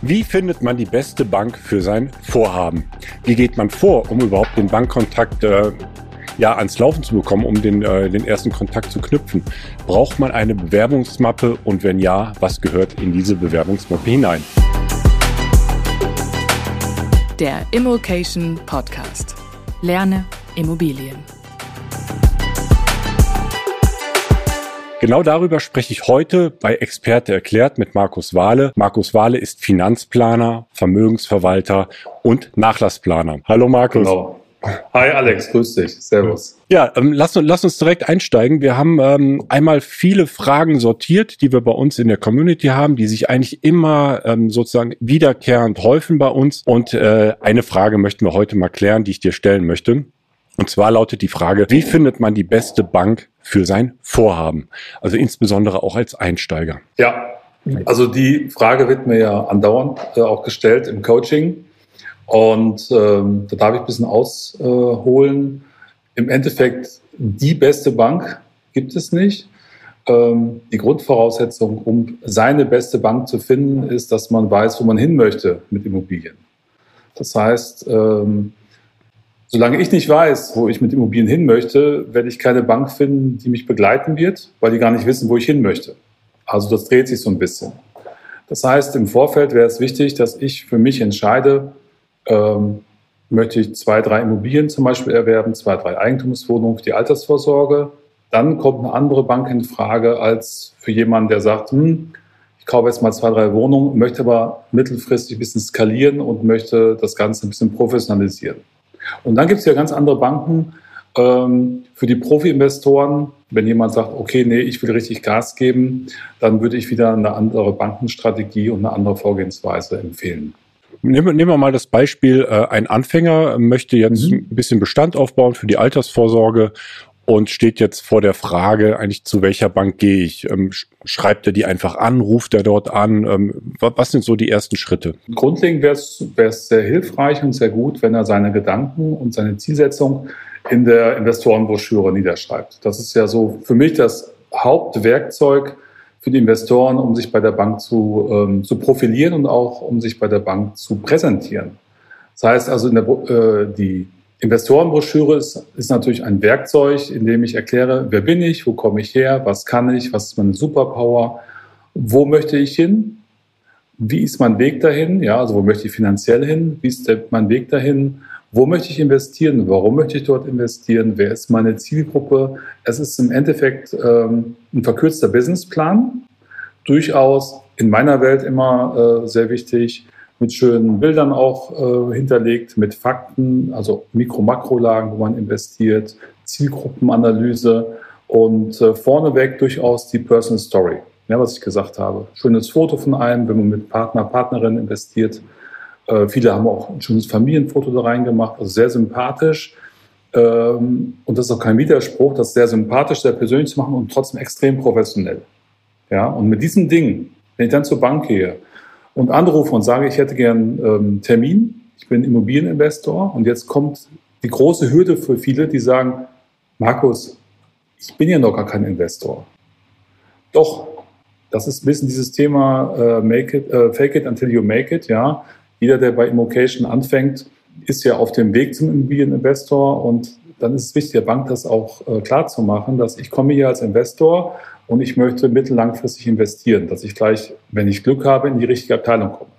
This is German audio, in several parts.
Wie findet man die beste Bank für sein Vorhaben? Wie geht man vor, um überhaupt den Bankkontakt äh, ja, ans Laufen zu bekommen, um den, äh, den ersten Kontakt zu knüpfen? Braucht man eine Bewerbungsmappe und wenn ja, was gehört in diese Bewerbungsmappe hinein? Der Immokation Podcast. Lerne Immobilien. Genau darüber spreche ich heute bei Experte erklärt mit Markus Wahle. Markus Wahle ist Finanzplaner, Vermögensverwalter und Nachlassplaner. Hallo Markus. Genau. Hi Alex, grüß dich. Servus. Ja, ähm, lass, lass uns direkt einsteigen. Wir haben ähm, einmal viele Fragen sortiert, die wir bei uns in der Community haben, die sich eigentlich immer ähm, sozusagen wiederkehrend häufen bei uns. Und äh, eine Frage möchten wir heute mal klären, die ich dir stellen möchte. Und zwar lautet die Frage, wie findet man die beste Bank für sein Vorhaben? Also insbesondere auch als Einsteiger. Ja, also die Frage wird mir ja andauernd äh, auch gestellt im Coaching. Und ähm, da darf ich ein bisschen ausholen. Im Endeffekt, die beste Bank gibt es nicht. Ähm, die Grundvoraussetzung, um seine beste Bank zu finden, ist, dass man weiß, wo man hin möchte mit Immobilien. Das heißt, ähm, Solange ich nicht weiß, wo ich mit Immobilien hin möchte, werde ich keine Bank finden, die mich begleiten wird, weil die gar nicht wissen, wo ich hin möchte. Also das dreht sich so ein bisschen. Das heißt, im Vorfeld wäre es wichtig, dass ich für mich entscheide, ähm, möchte ich zwei, drei Immobilien zum Beispiel erwerben, zwei, drei Eigentumswohnungen für die Altersvorsorge. Dann kommt eine andere Bank in Frage als für jemanden, der sagt, hm, ich kaufe jetzt mal zwei, drei Wohnungen, möchte aber mittelfristig ein bisschen skalieren und möchte das Ganze ein bisschen professionalisieren. Und dann gibt es ja ganz andere Banken ähm, für die Profi-Investoren. Wenn jemand sagt, okay, nee, ich will richtig Gas geben, dann würde ich wieder eine andere Bankenstrategie und eine andere Vorgehensweise empfehlen. Nehmen, nehmen wir mal das Beispiel, äh, ein Anfänger möchte jetzt mhm. ein bisschen Bestand aufbauen für die Altersvorsorge und steht jetzt vor der Frage, eigentlich zu welcher Bank gehe ich? Ähm, schreibt er die einfach an, ruft er dort an? Ähm, was sind so die ersten Schritte? Grundlegend wäre es sehr hilfreich und sehr gut, wenn er seine Gedanken und seine Zielsetzung in der Investorenbroschüre niederschreibt. Das ist ja so für mich das Hauptwerkzeug für die Investoren, um sich bei der Bank zu, ähm, zu profilieren und auch um sich bei der Bank zu präsentieren. Das heißt also, der, äh, die Investorenbroschüre ist, ist natürlich ein Werkzeug, in dem ich erkläre, wer bin ich, wo komme ich her, was kann ich, was ist meine Superpower, wo möchte ich hin, wie ist mein Weg dahin, ja, also wo möchte ich finanziell hin, wie ist der, mein Weg dahin, wo möchte ich investieren, warum möchte ich dort investieren, wer ist meine Zielgruppe. Es ist im Endeffekt ähm, ein verkürzter Businessplan, durchaus in meiner Welt immer äh, sehr wichtig mit schönen Bildern auch äh, hinterlegt, mit Fakten, also Mikro-Makrolagen, wo man investiert, Zielgruppenanalyse und äh, vorneweg durchaus die Personal Story, ja, was ich gesagt habe. Schönes Foto von einem, wenn man mit Partner, Partnerin investiert. Äh, viele haben auch ein schönes Familienfoto da reingemacht, also sehr sympathisch. Ähm, und das ist auch kein Widerspruch, das sehr sympathisch, sehr persönlich zu machen und trotzdem extrem professionell. Ja, und mit diesem Ding, wenn ich dann zur Bank gehe, und anrufe und sage, ich hätte gern ähm, Termin, ich bin Immobilieninvestor und jetzt kommt die große Hürde für viele, die sagen, Markus, ich bin ja noch gar kein Investor. Doch, das ist ein bisschen dieses Thema äh, make it, äh, Fake it until you make it. Ja, jeder, der bei Immocation anfängt, ist ja auf dem Weg zum Immobilieninvestor und dann ist es wichtig, der Bank das auch äh, klar zu machen, dass ich komme hier als Investor und ich möchte mittellangfristig investieren, dass ich gleich, wenn ich Glück habe, in die richtige Abteilung komme.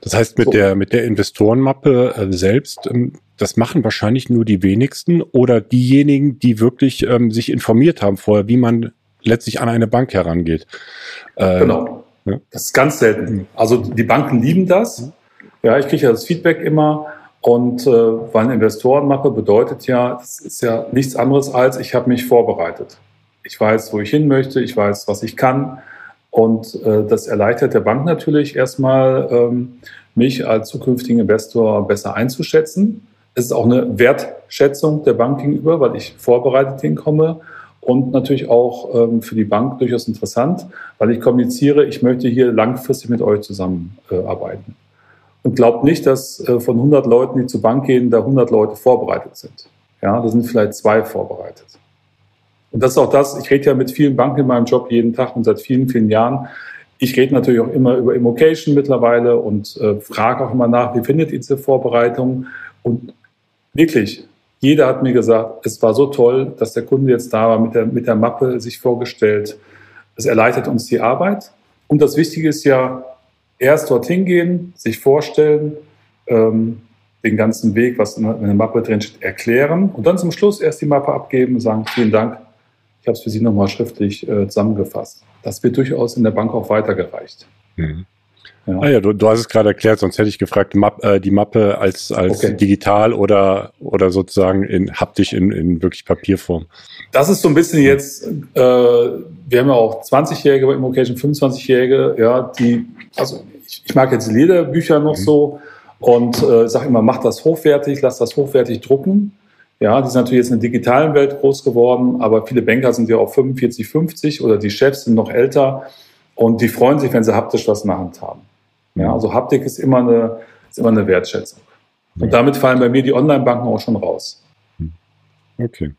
Das heißt, mit so. der, mit der Investorenmappe äh, selbst, ähm, das machen wahrscheinlich nur die wenigsten oder diejenigen, die wirklich ähm, sich informiert haben vorher, wie man letztlich an eine Bank herangeht. Äh, genau. Ja. Das ist ganz selten. Also die Banken lieben das. Ja, ich kriege ja das Feedback immer. Und äh, weil eine Investorenmappe bedeutet ja, das ist ja nichts anderes als, ich habe mich vorbereitet. Ich weiß, wo ich hin möchte, ich weiß, was ich kann. Und äh, das erleichtert der Bank natürlich erstmal, ähm, mich als zukünftigen Investor besser einzuschätzen. Es ist auch eine Wertschätzung der Bank gegenüber, weil ich vorbereitet hinkomme. Und natürlich auch ähm, für die Bank durchaus interessant, weil ich kommuniziere, ich möchte hier langfristig mit euch zusammenarbeiten. Äh, und glaubt nicht, dass äh, von 100 Leuten, die zur Bank gehen, da 100 Leute vorbereitet sind. Ja, da sind vielleicht zwei vorbereitet. Und das ist auch das, ich rede ja mit vielen Banken in meinem Job jeden Tag und seit vielen, vielen Jahren. Ich rede natürlich auch immer über Immocation mittlerweile und äh, frage auch immer nach, wie findet ihr diese Vorbereitung? Und wirklich, jeder hat mir gesagt, es war so toll, dass der Kunde jetzt da war, mit der, mit der Mappe sich vorgestellt. Es erleichtert uns die Arbeit. Und das Wichtige ist ja, erst dorthin gehen, sich vorstellen, ähm, den ganzen Weg, was in der Mappe drin steht, erklären und dann zum Schluss erst die Mappe abgeben und sagen, vielen Dank, ich habe es für Sie nochmal schriftlich äh, zusammengefasst. Das wird durchaus in der Bank auch weitergereicht. Mhm. Ja. Ah ja, du, du hast es gerade erklärt, sonst hätte ich gefragt, Map, äh, die Mappe als, als okay. digital oder, oder sozusagen in haptisch in, in wirklich Papierform. Das ist so ein bisschen jetzt, äh, wir haben ja auch 20-Jährige bei Immocation, 25-Jährige, ja, die, also ich, ich mag jetzt Lederbücher noch mhm. so und äh, sage immer, mach das hochwertig, lass das hochwertig drucken. Ja, die sind natürlich jetzt in der digitalen Welt groß geworden, aber viele Banker sind ja auch 45, 50 oder die Chefs sind noch älter und die freuen sich, wenn sie haptisch was in der Hand haben. Ja, also Haptik ist immer eine, ist immer eine Wertschätzung. Und damit fallen bei mir die Online-Banken auch schon raus. Okay.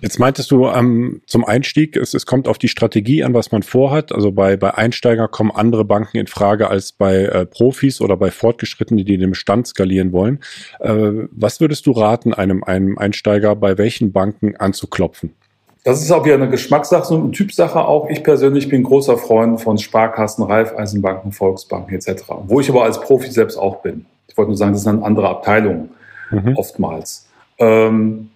Jetzt meintest du ähm, zum Einstieg, es, es kommt auf die Strategie an, was man vorhat. Also bei, bei Einsteiger kommen andere Banken in Frage als bei äh, Profis oder bei Fortgeschrittenen, die den Bestand skalieren wollen. Äh, was würdest du raten, einem, einem Einsteiger bei welchen Banken anzuklopfen? Das ist auch wieder eine Geschmackssache, so eine Typsache auch. Ich persönlich bin großer Freund von Sparkassen, Raiffeisenbanken, Volksbanken etc. Wo ich aber als Profi selbst auch bin. Ich wollte nur sagen, das sind dann andere Abteilungen mhm. oftmals. Ähm,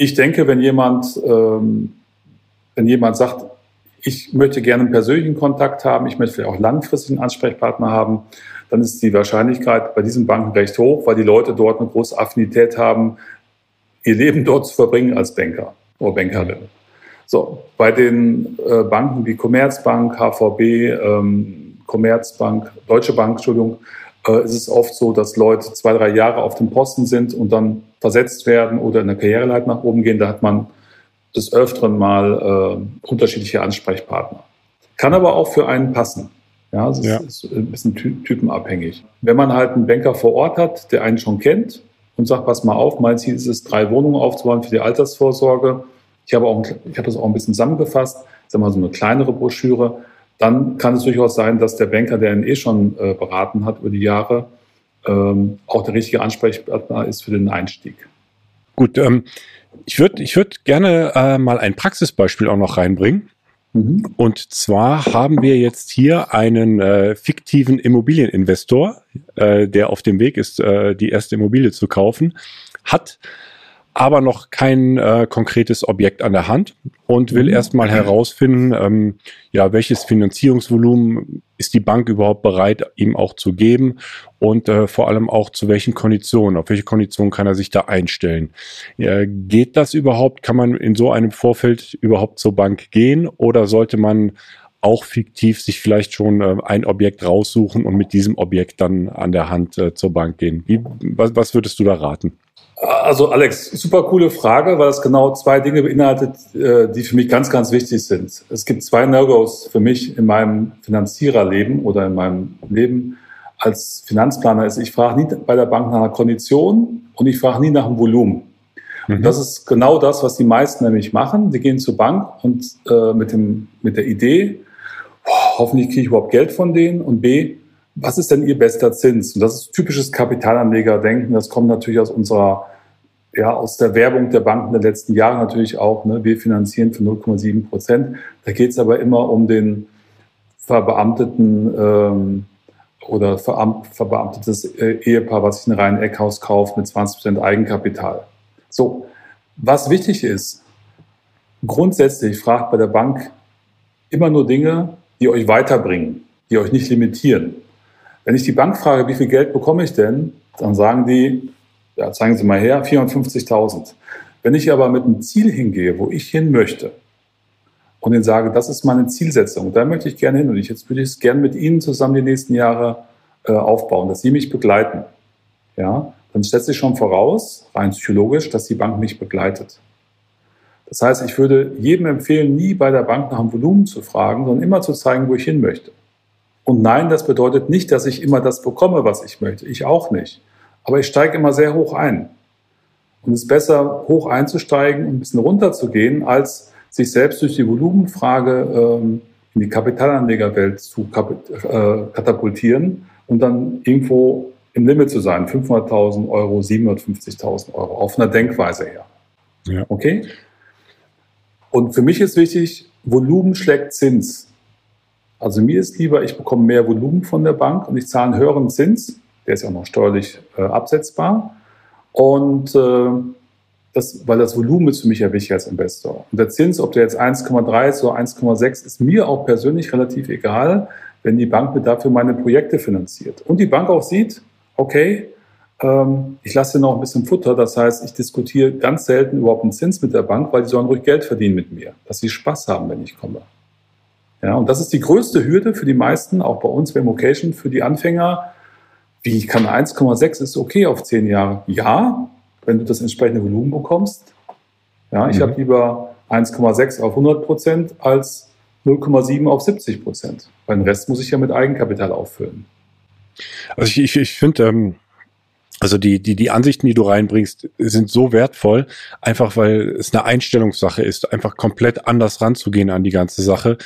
ich denke, wenn jemand, ähm, wenn jemand sagt, ich möchte gerne einen persönlichen Kontakt haben, ich möchte vielleicht auch langfristig einen Ansprechpartner haben, dann ist die Wahrscheinlichkeit bei diesen Banken recht hoch, weil die Leute dort eine große Affinität haben, ihr Leben dort zu verbringen als Banker oder Bankerin. So, bei den äh, Banken wie Commerzbank, HVB, ähm, Commerzbank, Deutsche Bank, Entschuldigung, äh, ist es oft so, dass Leute zwei, drei Jahre auf dem Posten sind und dann versetzt werden oder in der Karriereleit nach oben gehen. Da hat man des Öfteren mal äh, unterschiedliche Ansprechpartner. Kann aber auch für einen passen. Ja, es ja. ist, ist ein bisschen ty typenabhängig. Wenn man halt einen Banker vor Ort hat, der einen schon kennt und sagt, pass mal auf, mein Ziel ist es, drei Wohnungen aufzubauen für die Altersvorsorge. Ich habe auch, ich habe das auch ein bisschen zusammengefasst, sag mal so eine kleinere Broschüre dann kann es durchaus sein, dass der Banker, der ihn eh schon äh, beraten hat über die Jahre, ähm, auch der richtige Ansprechpartner ist für den Einstieg. Gut, ähm, ich würde ich würd gerne äh, mal ein Praxisbeispiel auch noch reinbringen. Mhm. Und zwar haben wir jetzt hier einen äh, fiktiven Immobilieninvestor, äh, der auf dem Weg ist, äh, die erste Immobilie zu kaufen, hat aber noch kein äh, konkretes Objekt an der Hand und will mhm. erstmal herausfinden, ähm, ja, welches Finanzierungsvolumen ist die Bank überhaupt bereit, ihm auch zu geben und äh, vor allem auch zu welchen Konditionen, auf welche Konditionen kann er sich da einstellen. Äh, geht das überhaupt? Kann man in so einem Vorfeld überhaupt zur Bank gehen oder sollte man auch fiktiv sich vielleicht schon äh, ein Objekt raussuchen und mit diesem Objekt dann an der Hand äh, zur Bank gehen? Wie, was, was würdest du da raten? Also Alex, super coole Frage, weil das genau zwei Dinge beinhaltet, äh, die für mich ganz, ganz wichtig sind. Es gibt zwei No-Gos für mich in meinem Finanziererleben oder in meinem Leben als Finanzplaner. Ist, ich frage nie bei der Bank nach einer Kondition und ich frage nie nach einem Volumen. Mhm. Und das ist genau das, was die meisten nämlich machen. Die gehen zur Bank und äh, mit, dem, mit der Idee, oh, hoffentlich kriege ich überhaupt Geld von denen und B, was ist denn Ihr bester Zins? Und das ist typisches Kapitalanlegerdenken. Das kommt natürlich aus unserer, ja, aus der Werbung der Banken der letzten Jahre natürlich auch. Ne? Wir finanzieren für 0,7 Prozent. Da geht es aber immer um den verbeamteten ähm, oder verbeamtetes äh, Ehepaar, was sich ein reinen Eckhaus kauft mit 20 Prozent Eigenkapital. So, was wichtig ist, grundsätzlich fragt bei der Bank immer nur Dinge, die euch weiterbringen, die euch nicht limitieren. Wenn ich die Bank frage, wie viel Geld bekomme ich denn, dann sagen die, ja, zeigen Sie mal her, 450.000. Wenn ich aber mit einem Ziel hingehe, wo ich hin möchte, und ihnen sage, das ist meine Zielsetzung, da möchte ich gerne hin und ich jetzt würde ich es gerne mit Ihnen zusammen die nächsten Jahre äh, aufbauen, dass Sie mich begleiten, ja, dann setze ich schon voraus, rein psychologisch, dass die Bank mich begleitet. Das heißt, ich würde jedem empfehlen, nie bei der Bank nach einem Volumen zu fragen, sondern immer zu zeigen, wo ich hin möchte. Und nein, das bedeutet nicht, dass ich immer das bekomme, was ich möchte. Ich auch nicht. Aber ich steige immer sehr hoch ein. Und es ist besser, hoch einzusteigen und ein bisschen runter zu gehen, als sich selbst durch die Volumenfrage ähm, in die Kapitalanlegerwelt zu äh, katapultieren und dann irgendwo im Limit zu sein, 500.000 Euro, 750.000 Euro, auf einer Denkweise her. Ja. Okay? Und für mich ist wichtig, Volumen schlägt Zins. Also mir ist lieber, ich bekomme mehr Volumen von der Bank und ich zahle einen höheren Zins, der ist ja auch noch steuerlich äh, absetzbar. Und äh, das, weil das Volumen ist für mich ja wichtig als Investor. Und der Zins, ob der jetzt 1,3 ist oder 1,6, ist mir auch persönlich relativ egal, wenn die Bank mir dafür meine Projekte finanziert. Und die Bank auch sieht, okay, ähm, ich lasse noch ein bisschen Futter. Das heißt, ich diskutiere ganz selten überhaupt einen Zins mit der Bank, weil die sollen ruhig Geld verdienen mit mir, dass sie Spaß haben, wenn ich komme. Ja, und das ist die größte Hürde für die meisten, auch bei uns bei Vocation, für die Anfänger. Wie ich kann 1,6 ist okay auf zehn Jahre. Ja, wenn du das entsprechende Volumen bekommst. Ja, ich mhm. habe lieber 1,6 auf 100 Prozent als 0,7 auf 70 Prozent. Weil den Rest muss ich ja mit Eigenkapital auffüllen. Also ich, ich, ich finde, ähm, also die, die, die Ansichten, die du reinbringst, sind so wertvoll, einfach weil es eine Einstellungssache ist, einfach komplett anders ranzugehen an die ganze Sache,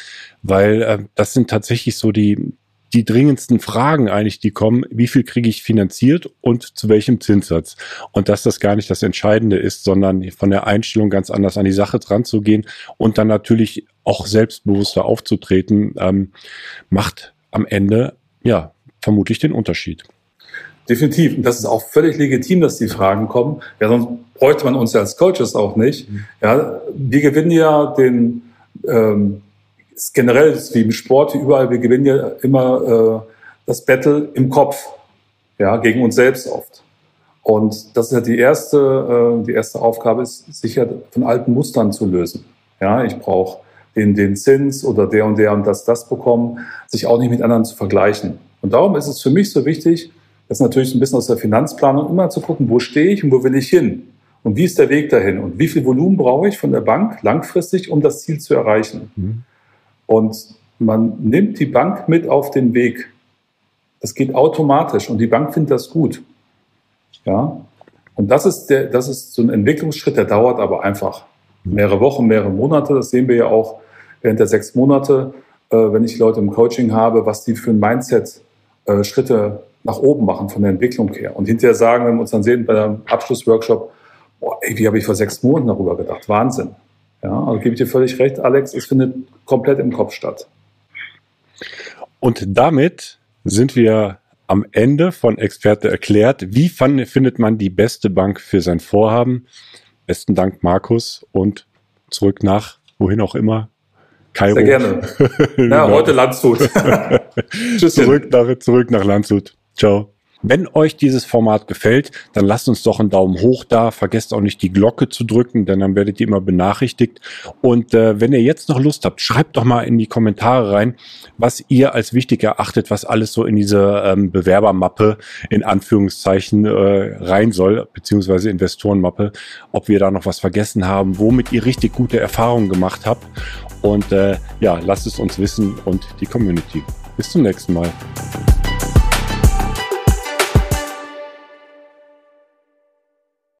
weil äh, das sind tatsächlich so die, die dringendsten Fragen eigentlich, die kommen, wie viel kriege ich finanziert und zu welchem Zinssatz? Und dass das gar nicht das Entscheidende ist, sondern von der Einstellung ganz anders an die Sache dran zu gehen und dann natürlich auch selbstbewusster aufzutreten, ähm, macht am Ende, ja, vermutlich den Unterschied. Definitiv. Und das ist auch völlig legitim, dass die Fragen kommen. Ja, sonst bräuchte man uns ja als Coaches auch nicht. Mhm. Ja, wir gewinnen ja den, ähm, ist generell ist wie im Sport, wie überall, wir gewinnen ja immer äh, das Battle im Kopf, ja, gegen uns selbst oft. Und das ist ja die erste, äh, die erste Aufgabe, ist sicher von alten Mustern zu lösen. Ja, ich brauche den, den Zins oder der und der und das, das bekommen, sich auch nicht mit anderen zu vergleichen. Und darum ist es für mich so wichtig, das ist natürlich ein bisschen aus der Finanzplanung immer zu gucken, wo stehe ich und wo will ich hin? Und wie ist der Weg dahin? Und wie viel Volumen brauche ich von der Bank langfristig, um das Ziel zu erreichen? Mhm. Und man nimmt die Bank mit auf den Weg. Das geht automatisch und die Bank findet das gut. Ja. Und das ist der, das ist so ein Entwicklungsschritt, der dauert aber einfach mehrere Wochen, mehrere Monate. Das sehen wir ja auch während der sechs Monate, äh, wenn ich Leute im Coaching habe, was die für ein Mindset äh, Schritte nach oben machen von der Entwicklung her. Und hinterher sagen, wenn wir uns dann sehen bei einem Abschlussworkshop, boah, ey, wie habe ich vor sechs Monaten darüber gedacht? Wahnsinn. Ja, also gebe ich dir völlig recht, Alex, es findet komplett im Kopf statt. Und damit sind wir am Ende von Experte erklärt. Wie fand, findet man die beste Bank für sein Vorhaben? Besten Dank, Markus, und zurück nach wohin auch immer. Kairo. Sehr gerne. ja, heute Landshut. Tschüss. Zurück nach, zurück nach Landshut. Ciao. Wenn euch dieses Format gefällt, dann lasst uns doch einen Daumen hoch da. Vergesst auch nicht die Glocke zu drücken, denn dann werdet ihr immer benachrichtigt. Und äh, wenn ihr jetzt noch Lust habt, schreibt doch mal in die Kommentare rein, was ihr als wichtig erachtet, was alles so in diese ähm, Bewerbermappe in Anführungszeichen äh, rein soll, beziehungsweise Investorenmappe, ob wir da noch was vergessen haben, womit ihr richtig gute Erfahrungen gemacht habt. Und äh, ja, lasst es uns wissen und die Community. Bis zum nächsten Mal.